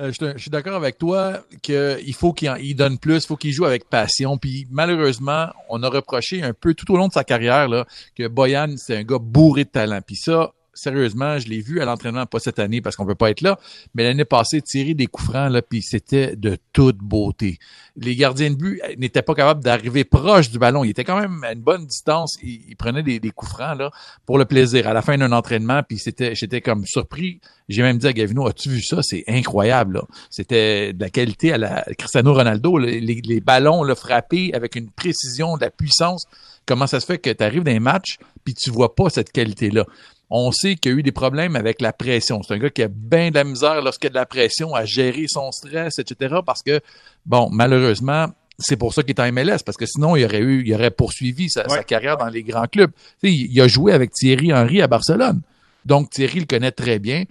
Euh, je, te- je suis d'accord avec toi qu'il faut qu'il il donne plus, il faut qu'il joue avec passion. Puis malheureusement, on a reproché un peu tout au long de sa carrière là, que Boyan, c'est un gars bourré de talent. Puis ça, sérieusement, je l'ai vu à l'entraînement, pas cette année parce qu'on peut pas être là, mais l'année passée, tirer des coups francs, là, puis c'était de toute beauté. Les gardiens de but euh, n'étaient pas capables d'arriver proche du ballon. Ils étaient quand même à une bonne distance. Ils, prenaient des, coups francs là, pour le plaisir. À la fin d'un entraînement, puis c'était, j'étais comme surpris. J'ai même dit à Gavino, as-tu vu ça? C'est incroyable. C'était de la qualité à la Cristiano Ronaldo. Les, ballons là, frappés avec une précision, de la puissance. Comment ça se fait que tu arrives dans un match puis tu vois pas cette qualité-là? On sait qu'il y a eu des problèmes avec la pression. C'est un gars qui a bien de la misère lorsqu'il y a de la pression à gérer son stress, etc. Parce que, bon, malheureusement, c'est pour ça qu'il est en MLS, parce que sinon, il aurait eu, il aurait poursuivi sa, carrière dans les grands clubs. Tu sais, il, a joué avec Thierry Henry à Barcelone. Donc, Thierry le connaît très bien.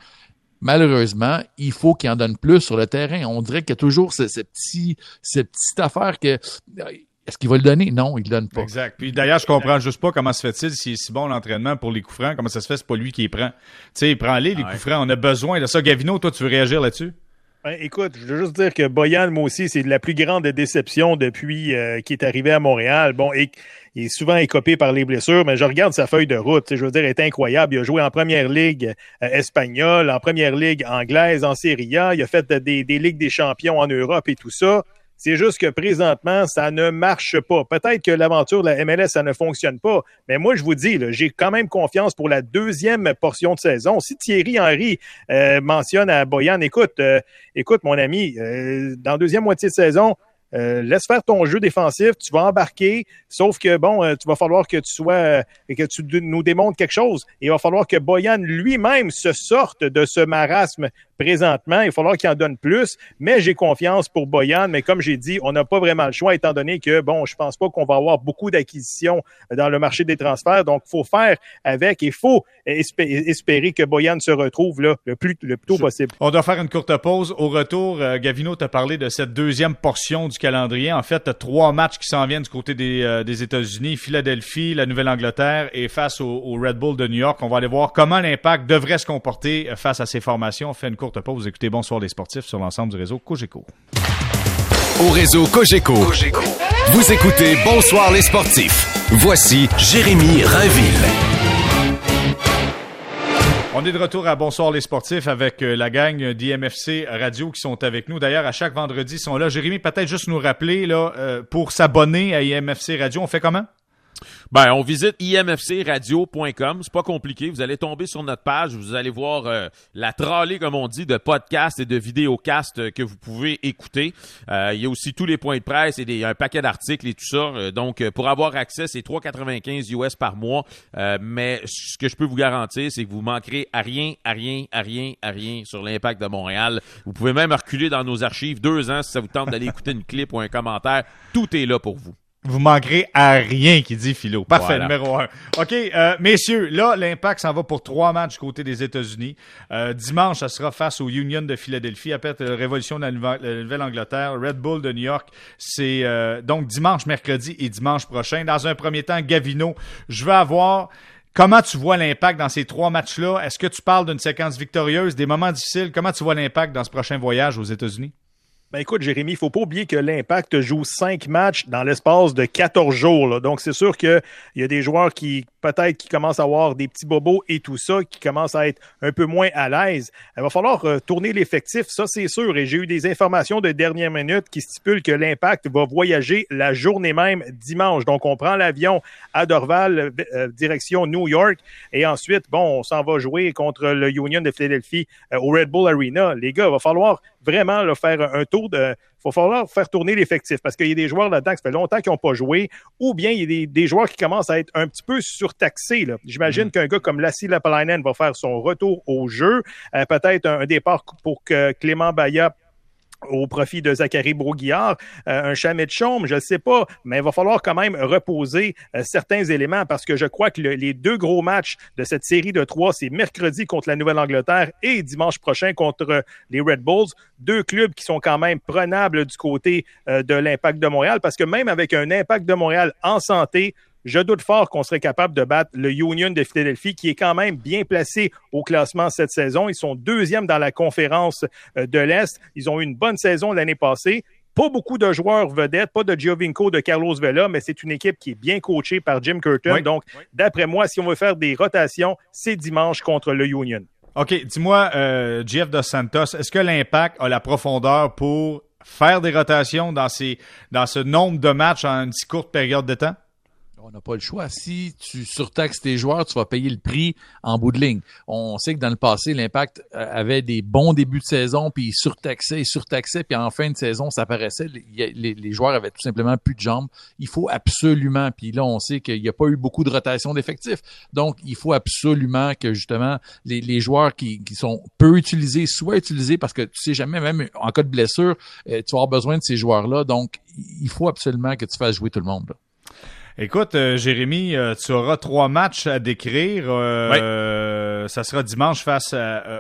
Malheureusement, il faut qu'il en donne plus sur le terrain. On dirait qu'il y a toujours ce, ce petit, cette petite affaire que, est-ce qu'il va le donner? Non, il le donne pas.
Exact. Puis d'ailleurs, je comprends juste pas comment se fait-il s'il est si bon l'entraînement pour les coups francs, comment ça se fait, c'est pas lui qui les prend. Tu sais, prends-les, les
Ah ouais.
coups francs. On a besoin de ça. Gavino, toi, tu veux réagir là-dessus?
Ben, écoute, je veux juste dire que Boyan, moi aussi, c'est de la plus grande déception depuis euh, qu'il est arrivé à Montréal. Bon, et, il est souvent écopé par les blessures, mais je regarde sa feuille de route. tu sais, Je veux dire, elle est incroyable. Il a joué en première ligue euh, espagnole, en première ligue anglaise, en Serie A. Il a fait des, des ligues des champions en Europe et tout ça. C'est juste que présentement, ça ne marche pas. Peut-être que l'aventure de la MLS, ça ne fonctionne pas. Mais moi, je vous dis, j'ai quand même confiance pour la deuxième portion de saison. Si Thierry Henry euh, mentionne à Boyan, écoute, euh, écoute, mon ami, euh, dans la deuxième moitié de saison, laisse faire ton jeu défensif, tu vas embarquer, sauf que bon, euh, tu vas falloir que tu sois euh, que tu nous démontres quelque chose. Il va falloir que Boyan lui-même se sorte de ce marasme présentement. Il va falloir qu'il en donne plus, mais j'ai confiance pour Boyan. Mais comme j'ai dit, on n'a pas vraiment le choix étant donné que bon, je pense pas qu'on va avoir beaucoup d'acquisitions dans le marché des transferts. Donc, faut faire avec. Il faut espé- espérer que Boyan se retrouve là le plus le plus tôt possible.
On doit faire une courte pause. Au retour, euh, Gavino t'a parlé de cette deuxième portion du calendrier. En fait, trois matchs qui s'en viennent du côté des, euh, des États-Unis, Philadelphie, la Nouvelle-Angleterre et face au, au Red Bull de New York. On va aller voir comment l'impact devrait se comporter euh, face à ces formations. On fait une courte pause. Vous écoutez Bonsoir les sportifs sur l'ensemble du réseau Cogeco.
Au réseau Cogeco, vous écoutez Bonsoir les sportifs. Voici Jérémy Rainville.
On est de retour à Bonsoir les sportifs avec euh, la gang d'IMFC Radio qui sont avec nous. D'ailleurs, à chaque vendredi, ils sont là. Jérémy, peut-être juste nous rappeler, là, euh, pour s'abonner à IMFC Radio, on fait comment?
Ben, on visite imfcradio.com. C'est pas compliqué. Vous allez tomber sur notre page. Vous allez voir euh, la tralée, comme on dit, de podcasts et de vidéocasts euh, que vous pouvez écouter. Euh, il y a aussi tous les points de presse et des, un paquet d'articles et tout ça. Donc, pour avoir accès, c'est 3,95 US par mois. Mais ce que je peux vous garantir, c'est que vous manquerez à rien, à rien, à rien, à rien sur l'impact de Montréal. Vous pouvez même reculer dans nos archives deux ans si ça vous tente d'aller écouter une clip ou un commentaire. Tout est là pour vous.
Vous manquerez à rien qui dit Philo. Parfait,
Voilà.
numéro un. OK, euh, messieurs, là, l'impact s'en va pour trois matchs du côté des États-Unis. Euh, dimanche, ça sera face au Union de Philadelphie. Après la Révolution de la Nouvel- la Nouvelle-Angleterre, Red Bull de New York. C'est euh, donc dimanche, mercredi et dimanche prochain. Dans un premier temps, Gavino, je veux avoir... Comment tu vois l'impact dans ces trois matchs-là? Est-ce que tu parles d'une séquence victorieuse, des moments difficiles? Comment tu vois l'impact dans ce prochain voyage aux États-Unis?
Ben écoute, Jérémy, il faut pas oublier que l'Impact joue cinq matchs dans l'espace de 14 jours. Donc, c'est sûr qu'il y a des joueurs qui, peut-être, qui commencent à avoir des petits bobos et tout ça, qui commencent à être un peu moins à l'aise. Il va falloir euh, tourner l'effectif, ça c'est sûr. Et j'ai eu des informations de dernière minute qui stipulent que l'Impact va voyager la journée même dimanche. Donc, on prend l'avion à Dorval, euh, direction New York. Et ensuite, bon, on s'en va jouer contre le Union de Philadelphie euh, au Red Bull Arena. Les gars, il va falloir vraiment là, faire un tour de. Il va falloir faire tourner l'effectif parce qu'il y a des joueurs là-dedans qui ça fait longtemps qu'ils n'ont pas joué, ou bien il y a des, des, joueurs qui commencent à être un petit peu surtaxés. J'imagine mm. qu'un gars comme Lassie Lapalainen va faire son retour au jeu. Euh, peut-être un, un, départ pour que Clément Bayat au profit de Zachary Broguillard, euh, un chamet de chaume, je ne sais pas, mais il va falloir quand même reposer euh, certains éléments parce que je crois que les deux gros matchs de cette série de trois, c'est mercredi contre la Nouvelle-Angleterre et dimanche prochain contre les Red Bulls, deux clubs qui sont quand même prenables du côté euh, de l'Impact de Montréal parce que même avec un Impact de Montréal en santé, je doute fort qu'on serait capable de battre le Union de Philadelphie, qui est quand même bien placé au classement cette saison. Ils sont deuxièmes dans la conférence euh, de l'Est. Ils ont eu une bonne saison l'année passée. Pas beaucoup de joueurs vedettes, pas de Giovinco, de Carlos Vela, mais c'est une équipe qui est bien coachée par Jim Curtin. Donc, d'après moi, si on veut faire des rotations, c'est dimanche contre le Union.
OK, dis-moi, euh, Jeff Dos Santos, est-ce que l'impact a la profondeur pour faire des rotations dans, ces, dans ce nombre de matchs en une si courte période de temps?
On n'a pas le choix. Si tu surtaxes tes joueurs, tu vas payer le prix en bout de ligne. On sait que dans le passé, l'Impact euh, avait des bons débuts de saison, puis il surtaxait, il surtaxait, puis en fin de saison, ça paraissait, les, joueurs avaient tout simplement plus de jambes. Il faut absolument, puis là, on sait qu'il n'y a pas eu beaucoup de rotation d'effectifs. Donc, il faut absolument que justement les, joueurs qui, sont peu utilisés soient utilisés parce que tu sais jamais, même en cas de blessure, euh, tu vas avoir besoin de ces joueurs-là. Donc, il faut absolument que tu fasses jouer tout le monde.
Écoute, euh, Jérémy, euh, tu auras trois matchs à décrire. Euh, Ça sera dimanche face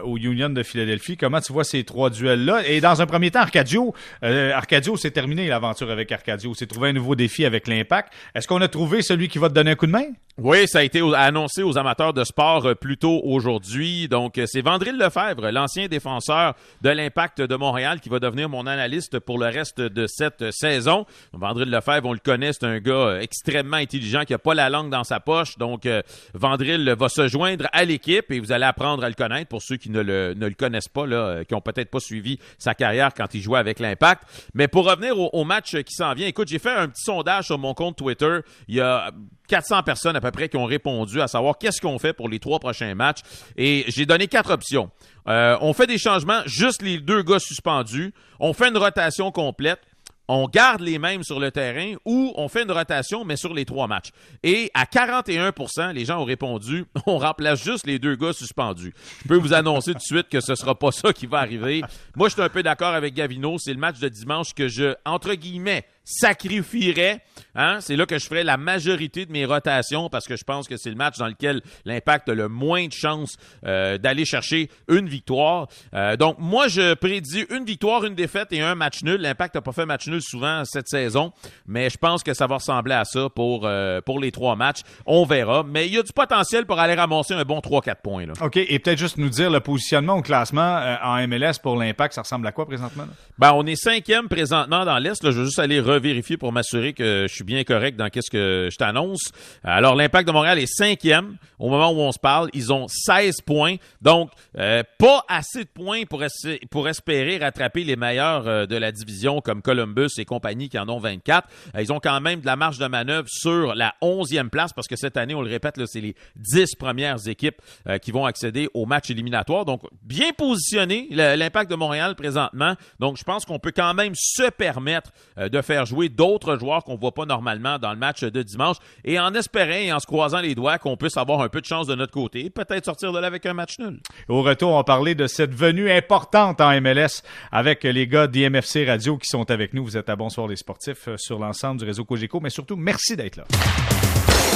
au Union de Philadelphie. Comment tu vois ces trois duels-là? Et dans un premier temps, Arcadio, euh, Arcadio, c'est terminé l'aventure avec Arcadio. C'est trouvé un nouveau défi avec l'Impact. Est-ce qu'on a trouvé celui qui va te donner un coup de main?
Oui, ça a été annoncé aux amateurs de sport plus tôt aujourd'hui. Donc, c'est Vandril Lefebvre, l'ancien défenseur de l'Impact de Montréal, qui va devenir mon analyste pour le reste de cette saison. Vandril Lefebvre, on le connaît, c'est un gars extrêmement intelligent, qui n'a pas la langue dans sa poche. Donc, euh, Vandril va se joindre à l'équipe et vous allez apprendre à le connaître pour ceux qui ne le, connaissent pas, euh, qui ont peut-être pas suivi sa carrière quand il jouait avec l'Impact. Mais pour revenir au, match qui s'en vient, écoute, j'ai fait un petit sondage sur mon compte Twitter. Il y a 400 personnes à peu près qui ont répondu à savoir qu'est-ce qu'on fait pour les trois prochains matchs. Et j'ai donné quatre options. Euh, on fait des changements, juste les deux gars suspendus. On fait une rotation complète on garde les mêmes sur le terrain ou on fait une rotation, mais sur les trois matchs. Et à 41% les gens ont répondu on remplace juste les deux gars suspendus. Je peux vous annoncer tout de suite que ce sera pas ça qui va arriver. Moi, je suis un peu d'accord avec Gavino. C'est le match de dimanche que je, entre guillemets, sacrifierais. Hein? C'est là que je ferais la majorité de mes rotations parce que je pense que c'est le match dans lequel l'impact a le moins de chances euh, d'aller chercher une victoire. Euh, donc, moi, je prédis une victoire, une défaite et un match nul. L'impact n'a pas fait match nul souvent cette saison, mais je pense que ça va ressembler à ça pour, euh, pour les trois matchs. On verra. Mais il y a du potentiel pour aller ramasser un bon 3-4 points. Là.
OK. Et peut-être juste nous dire le positionnement au classement en MLS pour l'impact, ça ressemble à quoi présentement?
Ben, on est cinquième présentement dans l'Est. Je veux juste aller vérifier pour m'assurer que je suis bien correct dans qu'est-ce que je t'annonce. Alors, l'Impact de Montréal est cinquième au moment où on se parle. Ils ont 16 points. Donc, euh, pas assez de points pour, pour espérer rattraper les meilleurs euh, de la division comme Columbus et compagnie qui en ont 24. Euh, ils ont quand même de la marge de manœuvre sur la 11e place parce que cette année, on le répète, c'est les 10 premières équipes qui vont accéder au match éliminatoire. Donc, bien positionné, l'Impact de Montréal présentement. Donc, je pense qu'on peut quand même se permettre de faire jouer d'autres joueurs qu'on voit pas normalement dans le match de dimanche et en espérant et en se croisant les doigts qu'on puisse avoir un peu de chance de notre côté, peut-être sortir de là avec un match nul.
Au retour, on va parler de cette venue importante en MLS avec les gars d'IMFC Radio qui sont avec nous. Vous êtes à Bonsoir les sportifs euh, sur l'ensemble du réseau Cogeco, mais surtout, merci d'être là.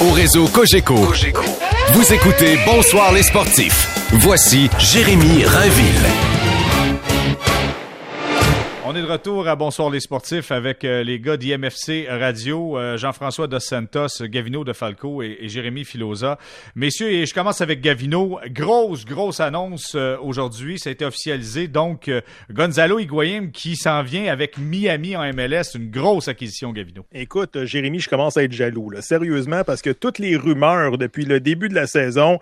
Au réseau Cogeco, vous écoutez Bonsoir les sportifs. Voici Jérémy Rainville.
De retour à Bonsoir les sportifs avec euh, les gars d'IMFC Radio, euh, Jean-François Dos Santos, Gavino de Falco et, Jérémy Filosa. Messieurs, et je commence avec Gavino. Grosse, grosse annonce euh, aujourd'hui. Ça a été officialisé. Donc, Gonzalo Higuain qui s'en vient avec Miami en MLS. Une grosse acquisition, Gavino.
Écoute, Jérémy, je commence à être jaloux. Là. Sérieusement, parce que toutes les rumeurs depuis le début de la saison,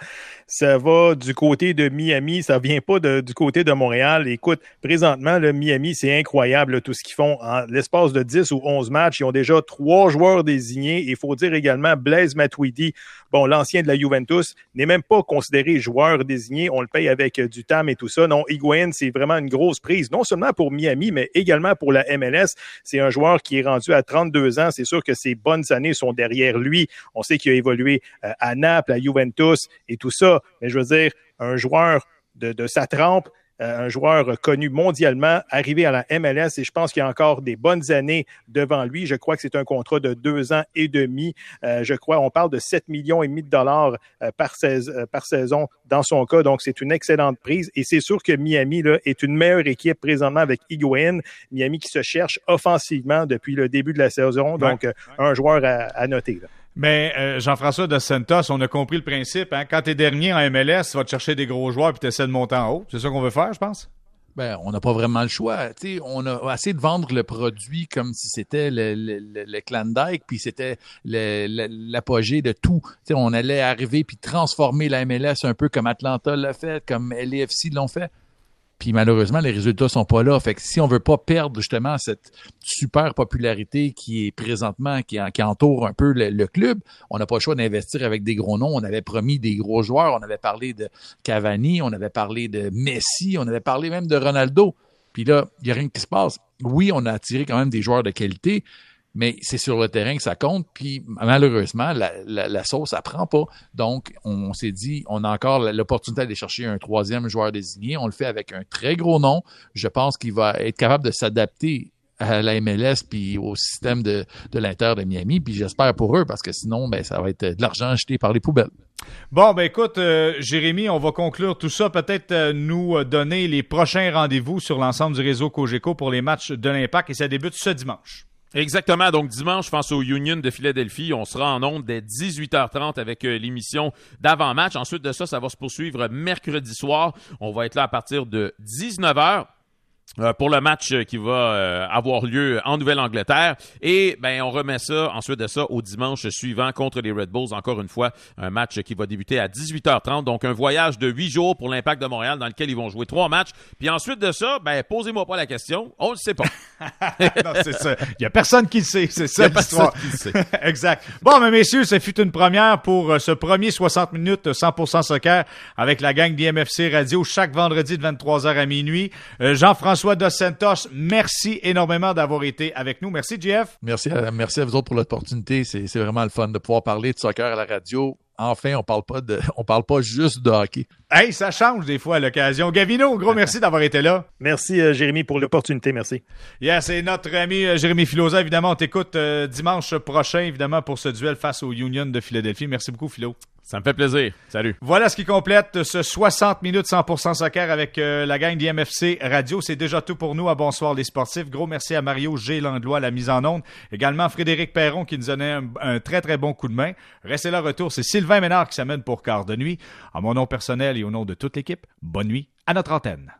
ça va du côté de Miami, ça vient pas du côté de Montréal. Écoute, présentement, le Miami, c'est incroyable tout ce qu'ils font. En l'espace de 10 ou 11 matchs, ils ont déjà trois joueurs désignés. Il faut dire également Blaise Matuidi, bon, l'ancien de la Juventus, n'est même pas considéré joueur désigné. On le paye avec du TAM et tout ça. Non, Higuain, c'est vraiment une grosse prise, non seulement pour Miami, mais également pour la MLS. C'est un joueur qui est rendu à 32 ans. C'est sûr que ses bonnes années sont derrière lui. On sait qu'il a évolué euh, à Naples, à Juventus et tout ça mais je veux dire, un joueur de, sa trempe, euh, un joueur connu mondialement, arrivé à la MLS et je pense qu'il y a encore des bonnes années devant lui. Je crois que c'est un contrat de deux ans et demi. Euh, je crois, on parle de 7 millions et demi de dollars euh, par, par, saison dans son cas. Donc, c'est une excellente prise et c'est sûr que Miami là, est une meilleure équipe présentement avec Higuain. Miami qui se cherche offensivement depuis le début de la saison. Donc, un joueur à, à noter. Là.
Mais euh, Jean-François de Santos, on a compris le principe. Hein? Quand tu es dernier en MLS, tu vas te chercher des gros joueurs et tu essaies de monter en haut. C'est ça qu'on veut faire, je pense?
Ben, on n'a pas vraiment le choix. on a essayé de vendre le produit comme si c'était le, le, le, puis c'était l'apogée de tout. on allait arriver puis transformer la MLS un peu comme Atlanta l'a fait, comme LAFC l'ont fait. Puis malheureusement, les résultats sont pas là. Fait que si on veut pas perdre justement cette super popularité qui est présentement, qui, qui entoure un peu le, club, on n'a pas le choix d'investir avec des gros noms. On avait promis des gros joueurs. On avait parlé de Cavani, on avait parlé de Messi, on avait parlé même de Ronaldo. Puis là, il n'y a rien qui se passe. Oui, on a attiré quand même des joueurs de qualité, mais c'est sur le terrain que ça compte. Puis malheureusement, la, la, sauce, ça prend pas. Donc, on, s'est dit, on a encore l'opportunité d'aller chercher un troisième joueur désigné. On le fait avec un très gros nom. Je pense qu'il va être capable de s'adapter à la MLS puis au système de, de l'Inter de Miami. Puis j'espère pour eux parce que sinon, ben, ça va être de l'argent jeté par les poubelles.
Bon, ben écoute, euh, Jérémy, on va conclure tout ça. Peut-être euh, nous donner les prochains rendez-vous sur l'ensemble du réseau Cogeco pour les matchs de l'Impact et ça débute ce dimanche.
Exactement. Donc dimanche, pense au Union de Philadelphie. On sera en onde dès 18h30 avec euh, l'émission d'avant-match. Ensuite de ça, ça va se poursuivre mercredi soir. On va être là à partir de 19h. Euh, pour le match qui va euh, avoir lieu en Nouvelle-Angleterre. Et ben on remet ça ensuite de ça au dimanche suivant contre les Red Bulls. Encore une fois, un match qui va débuter à 18h30. Donc un voyage de huit jours pour l'Impact de Montréal dans lequel ils vont jouer trois matchs. Puis ensuite de ça, ben posez-moi pas la question. On le sait pas.
non, c'est ça. Il y a personne qui le sait. C'est ça l'histoire. exact. Bon, mais messieurs, ça fut une première pour euh, ce premier 60 minutes 100% soccer avec la gang d'IMFC Radio chaque vendredi de 23h à minuit. Jean-François François Dos Santos, merci énormément d'avoir été avec nous. Merci, Jeff.
Merci à, merci à vous autres pour l'opportunité. C'est vraiment le fun de pouvoir parler de soccer à la radio. Enfin, on parle pas de, on parle pas juste de hockey.
Hey, ça change des fois à l'occasion. Gavino, gros merci d'avoir été là.
Merci, euh, Jérémy, pour l'opportunité. Merci.
Yes, c'est notre ami euh, Jérémy Filosa. Évidemment, on t'écoute euh, dimanche prochain, évidemment, pour ce duel face au Union de Philadelphie. Merci beaucoup, Philo.
Ça me fait plaisir. Salut.
Voilà ce qui complète ce 60 minutes 100% soccer avec euh, la gang d'IMFC Radio. C'est déjà tout pour nous à Bonsoir les sportifs. Gros merci à Mario G. Langlois à la mise en onde. Également Frédéric Perron qui nous donnait un, un très très bon coup de main. Restez là, retour. C'est Sylvain Ménard qui s'amène pour quart de nuit. À mon nom personnel et au nom de toute l'équipe, bonne nuit à notre antenne.